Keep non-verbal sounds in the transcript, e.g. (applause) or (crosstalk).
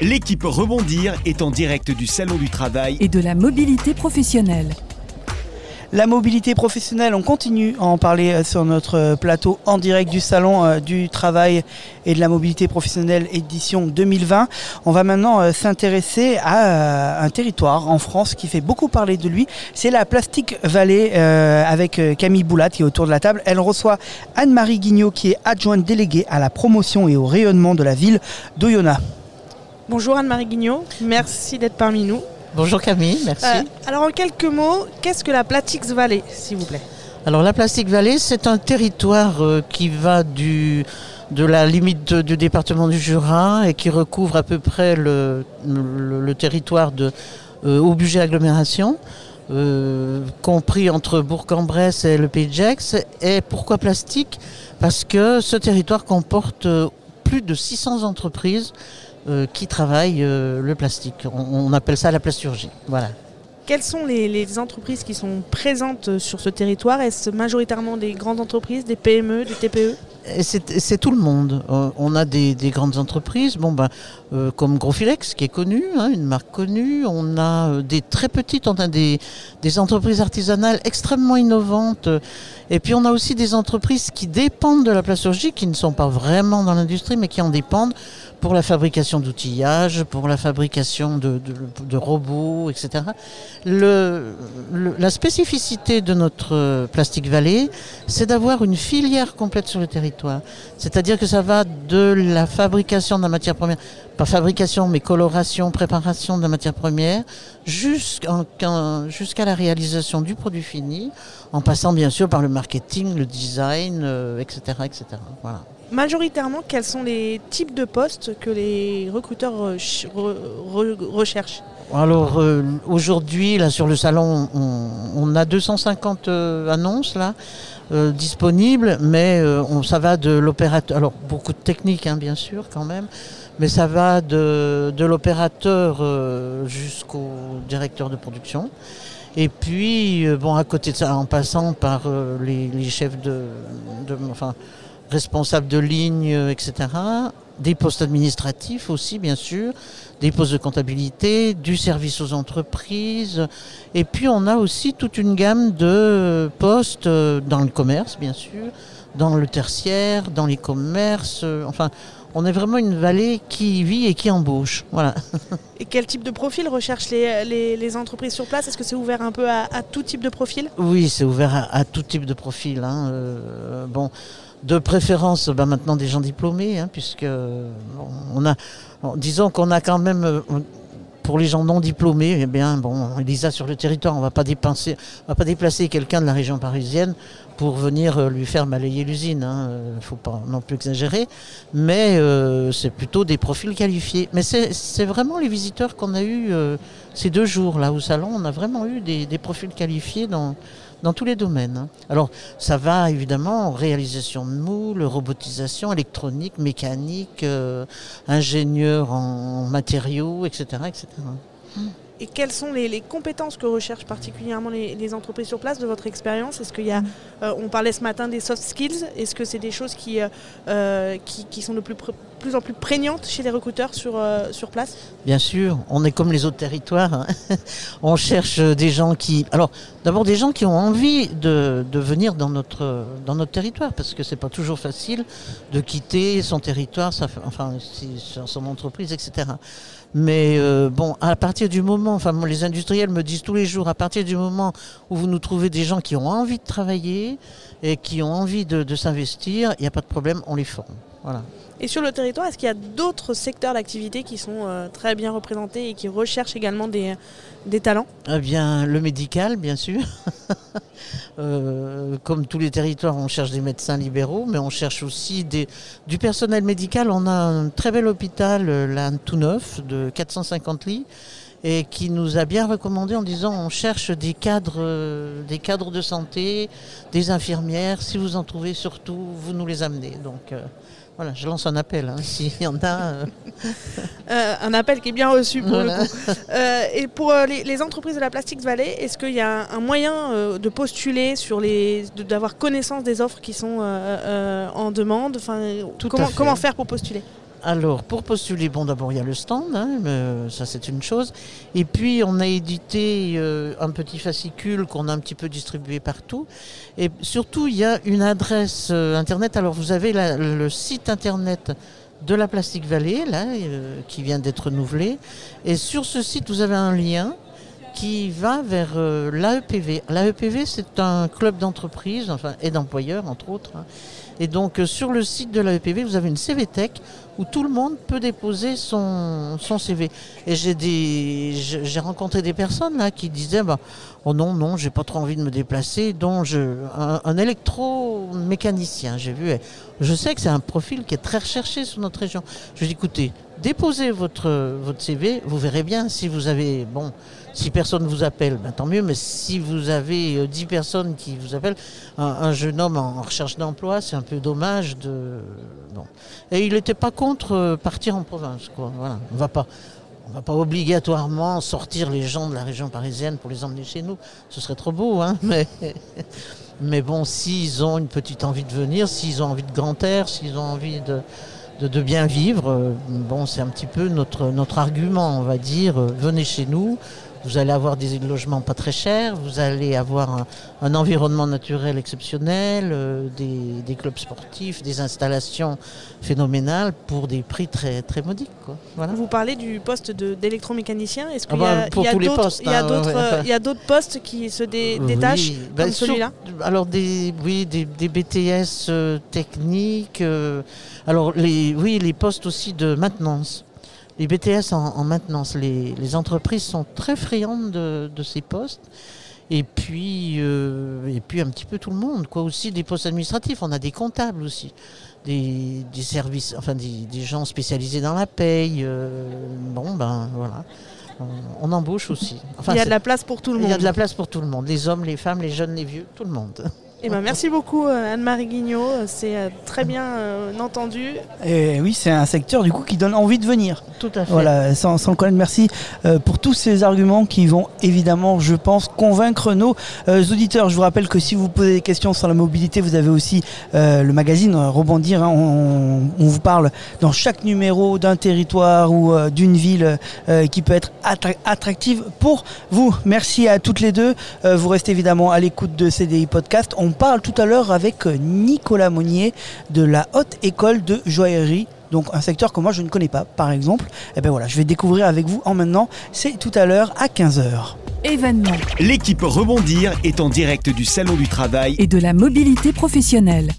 L'équipe Rebondir est en direct du Salon du Travail. et de la mobilité professionnelle. La mobilité professionnelle, on continue à en parler euh, sur notre euh, plateau en direct du Salon euh, du Travail et de la mobilité professionnelle édition 2020. On va maintenant s'intéresser à un territoire en France qui fait beaucoup parler de lui. C'est la Plastique Vallée euh, avec Camille Boulat qui est autour de la table. Elle reçoit Anne-Marie Guignot qui est adjointe déléguée à la promotion et au rayonnement de la ville d'Oyonnax. Bonjour Anne-Marie Guignot, merci d'être parmi nous. Bonjour Camille, merci. Euh, alors en quelques mots, qu'est-ce que la Platix Valley, s'il vous plaît? Alors la Plastique Vallée, c'est un territoire euh, qui va du, de la limite du département du Jura et qui recouvre à peu près le, le- le territoire de euh, Aubuget Agglomération, euh, compris entre Bourg-en-Bresse et le Pays de Gex. Et pourquoi plastique Parce que ce territoire comporte plus de 600 entreprises euh, qui travaillent euh, le plastique. On, appelle ça la plasturgie. Voilà. Quelles sont les, entreprises qui sont présentes euh, sur ce territoire? Est-ce majoritairement des grandes entreprises, des PME, des TPE C'est tout le monde. Euh, on a des, des grandes entreprises, bon ben, euh, comme Grofilex qui est connu, hein, une marque connue. On a euh, des très petites, on a des, entreprises artisanales extrêmement innovantes. Et puis on a aussi des entreprises qui dépendent de la plasturgie, qui ne sont pas vraiment dans l'industrie, mais qui en dépendent pour la fabrication d'outillage, pour la fabrication de, robots, etc. La spécificité de notre Plastique Vallée, c'est d'avoir une filière complète sur le territoire. C'est-à-dire que ça va de la fabrication de la matière première, pas fabrication, mais coloration, préparation de la matière première, jusqu'à la réalisation du produit fini, en passant bien sûr par le marketing, le design, euh, etc., etc. Voilà. Majoritairement, quels sont les types de postes que les recruteurs rech- re- re- recherchent? Alors euh, aujourd'hui, là sur le salon, on, a 250 euh, annonces là euh, disponibles, mais ça va de l'opérateur. Alors beaucoup de techniques, hein, bien sûr, quand même, mais ça va de, l'opérateur jusqu'au directeur de production. Et puis, bon, à côté de ça, en passant par les, chefs de, de- enfin, responsables de ligne, etc. Des postes administratifs aussi, bien sûr des postes de comptabilité, du service aux entreprises. Et puis on a aussi toute une gamme de postes euh, dans le commerce, bien sûr, dans le tertiaire, dans les commerces. euh, Enfin, on est vraiment une vallée qui vit et qui embauche. Voilà. (laughs) Et quel type de profil recherchent les, les- les entreprises sur place? Est-ce que c'est ouvert un peu à, à tout type de profil? Oui, c'est ouvert à, à tout type de profil. hein. Euh, bon, de préférence, ben, maintenant des gens diplômés, hein, puisque on a, disons qu'on a quand même. euh, pour les gens non diplômés, eh bien, bon, Elisa sur le territoire, on va pas dépenser, on va pas déplacer quelqu'un de la région parisienne pour venir euh, lui faire balayer l'usine. Il ne faut pas non plus exagérer, mais euh, c'est plutôt des profils qualifiés. Mais c'est c'est vraiment les visiteurs qu'on a eu euh, ces deux jours là au salon. On a vraiment eu des, des profils qualifiés dans dans tous les domaines. hein. Alors, ça va évidemment réalisation de moules, robotisation, électronique, mécanique, euh, ingénieur en matériaux, etc. etc. Et quelles sont les, les compétences que recherchent particulièrement les, les entreprises sur place de votre expérience? Est-ce qu'il y a, euh, on parlait ce matin des soft skills, est-ce que c'est des choses qui, euh, euh, qui, qui sont de plus, plus en plus prégnantes chez les recruteurs sur, euh, sur place? Bien sûr, on est comme les autres territoires. hein. (laughs) on cherche des gens qui. Alors, d'abord des gens qui ont envie de, de venir dans notre, dans notre territoire, parce que c'est pas toujours facile de quitter son territoire, sa, enfin, son- entreprise, etc. Mais bon, à partir du moment, enfin, les industriels me disent tous les jours, à partir du moment où vous nous trouvez des gens qui ont envie de travailler et qui ont envie de, de s'investir, il n'y a pas de problème, on les forme. Voilà. Et sur le territoire, est-ce qu'il y a d'autres secteurs d'activité qui sont euh, très bien représentés et qui recherchent également des, des talents? Eh bien, le médical, bien sûr. (laughs) Euh, comme tous les territoires, on cherche des médecins libéraux, mais on cherche aussi des, du personnel médical. On a un très bel hôpital, euh, là, tout neuf, de 450 lits, et qui nous a bien recommandé en disant on cherche des cadres, euh, des cadres de santé, des infirmières. Si vous en trouvez, surtout, vous nous les amenez. Donc, euh, voilà, je lance un appel. hein, (laughs) S'il y en a. euh, (laughs) Euh, un appel qui est bien reçu pour Voilà. le coup. Et pour les, les entreprises de la Plastics Valley, est-ce qu'il y a un, moyen de postuler sur les, d'avoir connaissance des offres qui sont en demande? Enfin, Tout à comment, fait. comment faire pour postuler? Alors, pour postuler, bon, d'abord, il y a le stand, hein, mais ça c'est une chose. Et puis, on a édité euh, un petit fascicule qu'on a un petit peu distribué partout. Et surtout, il y a une adresse euh, internet. Alors, vous avez le site internet de la Plastique Vallée, là, euh, qui vient d'être renouvelé. Et sur ce site, vous avez un lien qui va vers euh, l'AEPV. L'AEPV, c'est un club d'entreprise enfin, et d'employeurs, entre autres. hein. Et donc, euh, sur le site de l'AEPV, vous avez une CVTech où tout le monde peut déposer son, CV. Et j'ai des, j'ai rencontré des personnes là qui disaient, bah, oh non, non, j'ai pas trop envie de me déplacer, dont je, un, un électromécanicien, j'ai vu. Je sais que c'est un profil qui est très recherché sur notre région. Je dis, écoutez, déposez votre, CV, vous verrez bien si vous avez, bon, si personne vous appelle, ben, tant mieux, mais si vous avez euh, 10 personnes qui vous appellent, un, un jeune homme en recherche d'emploi, c'est un peu dommage de. Bon. Et il n'était pas contre euh, partir en province, quoi. On va pas. Va pas obligatoirement sortir les gens de la région parisienne pour les emmener chez nous. Ce serait trop beau, hein. (laughs) Mais, mais bon, s'ils ont une petite envie de venir, s'ils ont envie de grand air, s'ils ont envie de, de, bien vivre, euh, bon, c'est un petit peu notre, notre argument, on va dire. euh, venez chez nous, vous allez avoir des logements pas très chers, vous allez avoir un, un environnement naturel exceptionnel, euh, des, des clubs sportifs, des installations phénoménales pour des prix très, très modiques. Quoi. Voilà. Vous parlez du poste d'électromécanicien. Est-ce Ah qu'il y bah, a, pour il y a tous les d'autres- postes, il y a hein, d'autres ouais, euh, postes qui se dé- détachent bah, comme celui-là? Alors des, oui, des, des BTS euh, techniques. euh, alors les, oui, les postes aussi de maintenance. Les BTS en, en maintenance, les, les entreprises sont très friandes de, de ces postes. Et puis, euh, et puis un petit peu tout le monde, quoi. Aussi des postes administratifs. On a des comptables aussi, des, des services, enfin des, des gens spécialisés dans la paye. euh, bon, ben voilà. On, on embauche aussi. Enfin, Il y a de la place pour tout le il monde. y a de la place pour tout le monde, les hommes, les femmes, les jeunes, les vieux, tout le monde. Eh ben, merci beaucoup euh, Anne-Marie Guignot, Euh, c'est euh, très bien euh, entendu. Et oui, c'est un secteur du coup qui donne envie de venir. Tout à fait. Voilà, sans, sans le connaître, merci euh, pour tous ces arguments qui vont évidemment, je pense, convaincre nos euh, auditeurs. Je vous rappelle que si vous posez des questions sur la mobilité, vous avez aussi euh, le magazine euh, Rebondir. hein. on, on vous parle dans chaque numéro d'un territoire ou euh, d'une ville euh, qui peut être attra- attractive pour vous. Merci à toutes les deux. Euh, vous restez évidemment à l'écoute de CDI Podcast. On parle tout à l'heure avec euh, Nicolas Monnier de la Haute École de Joaillerie. Donc un secteur que moi je ne connais pas, par exemple. Et ben voilà, je vais découvrir avec vous en maintenant. C'est tout à l'heure à 15h. Événements L'équipe Rebondir est en direct du Salon du Travail et de la mobilité professionnelle.